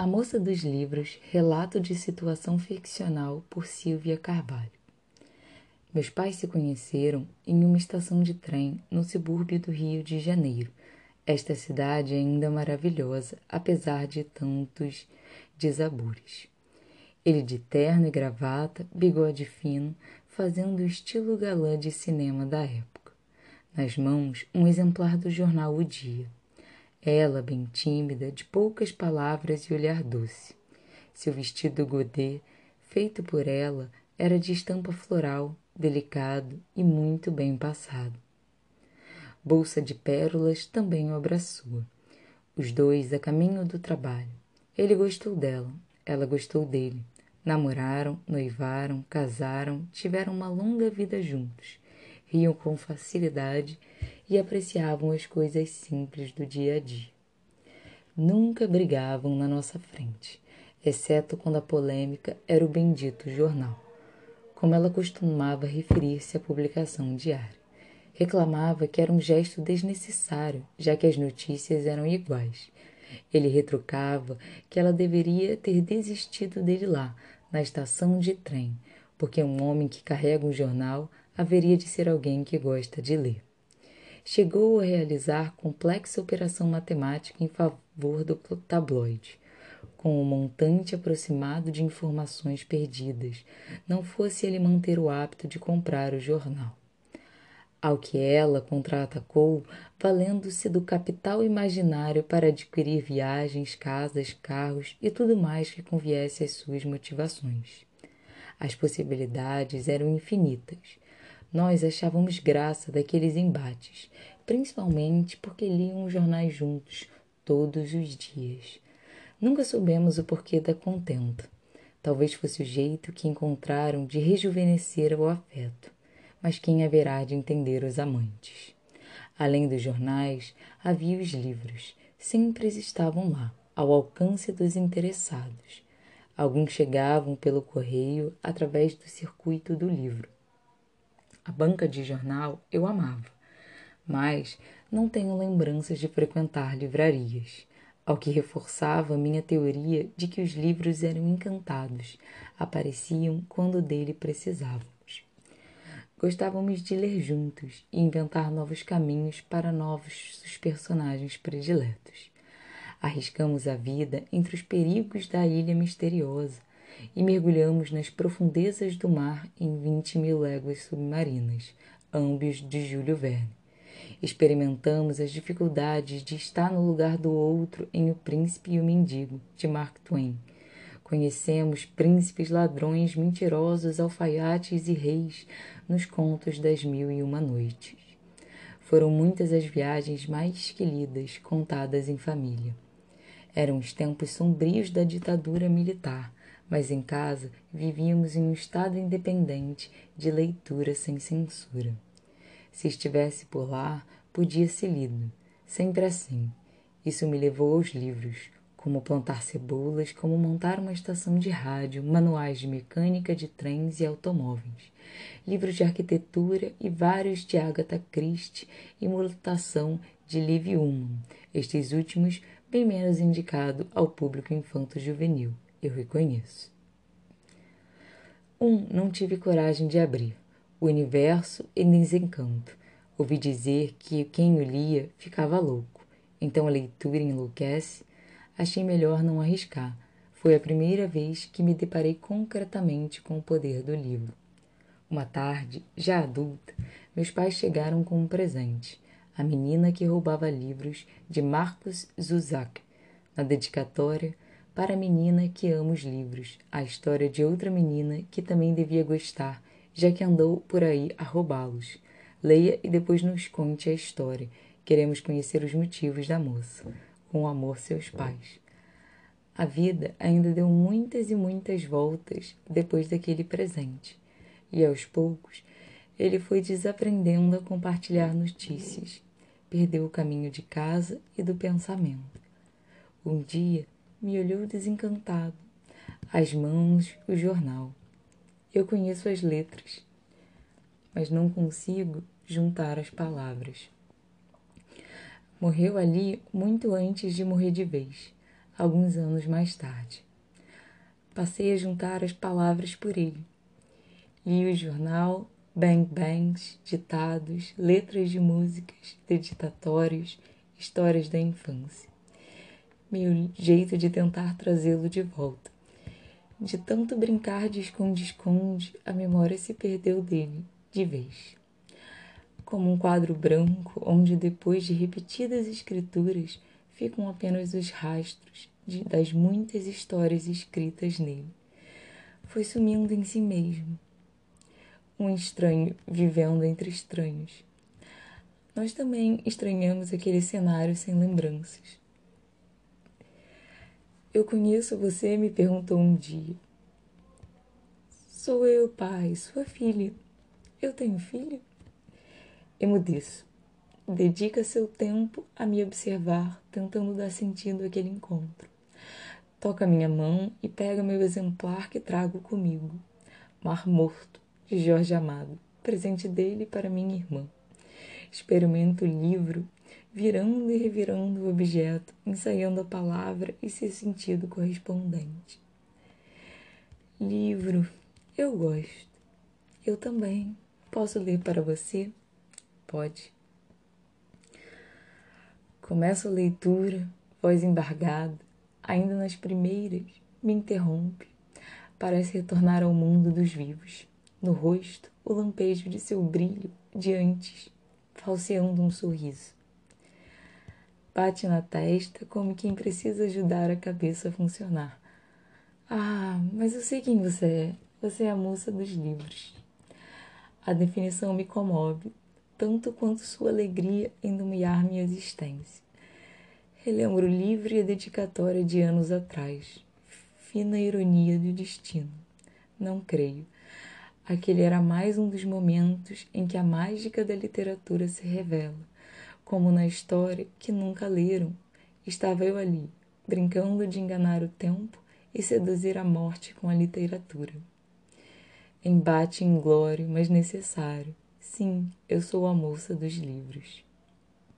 A Moça dos Livros, relato de situação ficcional por Silvia Carvalho. Meus pais se conheceram em uma estação de trem no subúrbio do Rio de Janeiro. Esta cidade é ainda maravilhosa, apesar de tantos desabures. Ele de terno e gravata, bigode fino, fazendo o estilo galã de cinema da época. Nas mãos, um exemplar do jornal O Dia. Ela, bem tímida, de poucas palavras e olhar doce. Seu vestido godê, feito por ela, era de estampa floral, delicado e muito bem passado. Bolsa de pérolas também o abraçou. Os dois a caminho do trabalho. Ele gostou dela, ela gostou dele. Namoraram, noivaram, casaram, tiveram uma longa vida juntos. Riam com facilidade e apreciavam as coisas simples do dia a dia. Nunca brigavam na nossa frente, exceto quando a polêmica era o bendito jornal. Como ela costumava referir-se à publicação diária. Reclamava que era um gesto desnecessário, já que as notícias eram iguais. Ele retrucava que ela deveria ter desistido dele lá, na estação de trem, porque um homem que carrega um jornal haveria de ser alguém que gosta de ler chegou a realizar complexa operação matemática em favor do tabloide, com um montante aproximado de informações perdidas, não fosse ele manter o hábito de comprar o jornal. Ao que ela contra-atacou, valendo-se do capital imaginário para adquirir viagens, casas, carros e tudo mais que conviesse às suas motivações. As possibilidades eram infinitas nós achávamos graça daqueles embates, principalmente porque liam os jornais juntos, todos os dias. Nunca soubemos o porquê da contenta. Talvez fosse o jeito que encontraram de rejuvenescer o afeto, mas quem haverá de entender os amantes? Além dos jornais, havia os livros, sempre estavam lá, ao alcance dos interessados. Alguns chegavam pelo correio através do circuito do livro. A banca de jornal eu amava, mas não tenho lembranças de frequentar livrarias, ao que reforçava minha teoria de que os livros eram encantados, apareciam quando dele precisávamos. Gostávamos de ler juntos e inventar novos caminhos para novos personagens prediletos. Arriscamos a vida entre os perigos da ilha misteriosa, e mergulhamos nas profundezas do mar em vinte mil léguas submarinas, ambos de Júlio Verne. Experimentamos as dificuldades de estar no lugar do outro em O Príncipe e o Mendigo, de Mark Twain. Conhecemos príncipes ladrões, mentirosos, alfaiates e reis nos contos das Mil e Uma Noites. Foram muitas as viagens mais queridas contadas em família. Eram os tempos sombrios da ditadura militar, mas em casa vivíamos em um estado independente de leitura sem censura. Se estivesse por lá, podia ser lido, sempre assim. Isso me levou aos livros, como plantar cebolas, como montar uma estação de rádio, manuais de mecânica de trens e automóveis, livros de arquitetura e vários de Agatha Christie e mutação de Liv Ullmann, estes últimos bem menos indicado ao público infanto-juvenil eu reconheço. Um não tive coragem de abrir. O universo em desencanto. Ouvi dizer que quem o lia ficava louco. Então a leitura enlouquece. Achei melhor não arriscar. Foi a primeira vez que me deparei concretamente com o poder do livro. Uma tarde, já adulta, meus pais chegaram com um presente. A menina que roubava livros de Marcos Zuzak. Na dedicatória, para a menina que ama os livros, a história de outra menina que também devia gostar, já que andou por aí a roubá-los. Leia e depois nos conte a história. Queremos conhecer os motivos da moça. Com amor, seus pais. A vida ainda deu muitas e muitas voltas depois daquele presente, e aos poucos ele foi desaprendendo a compartilhar notícias. Perdeu o caminho de casa e do pensamento. Um dia, me olhou desencantado. As mãos, o jornal. Eu conheço as letras, mas não consigo juntar as palavras. Morreu ali muito antes de morrer de vez. alguns anos mais tarde. Passei a juntar as palavras por ele. Li o jornal, bang bangs, ditados, letras de músicas, deditatórios, histórias da infância. Meu jeito de tentar trazê-lo de volta. De tanto brincar de esconde-esconde, a memória se perdeu dele, de vez. Como um quadro branco, onde depois de repetidas escrituras ficam apenas os rastros de, das muitas histórias escritas nele. Foi sumindo em si mesmo. Um estranho vivendo entre estranhos. Nós também estranhamos aquele cenário sem lembranças. Eu conheço você, me perguntou um dia. Sou eu, pai, sua filha. Eu tenho filho? Emudeço. Dedica seu tempo a me observar, tentando dar sentido àquele encontro. Toca minha mão e pega meu exemplar que trago comigo. Mar Morto, de Jorge Amado, presente dele para minha irmã. Experimento o livro virando e revirando o objeto, ensaiando a palavra e seu sentido correspondente. Livro, eu gosto. Eu também. Posso ler para você? Pode. Começo a leitura, voz embargada, ainda nas primeiras, me interrompe. Parece retornar ao mundo dos vivos. No rosto, o lampejo de seu brilho de antes, falseando um sorriso bate na testa como quem precisa ajudar a cabeça a funcionar. Ah, mas eu sei quem você é. Você é a moça dos livros. A definição me comove, tanto quanto sua alegria em nomear minha existência. Relembro o livro e a dedicatória de anos atrás. Fina ironia do destino. Não creio. Aquele era mais um dos momentos em que a mágica da literatura se revela como na história que nunca leram, estava eu ali, brincando de enganar o tempo e seduzir a morte com a literatura. Embate inglório, mas necessário. Sim, eu sou a moça dos livros.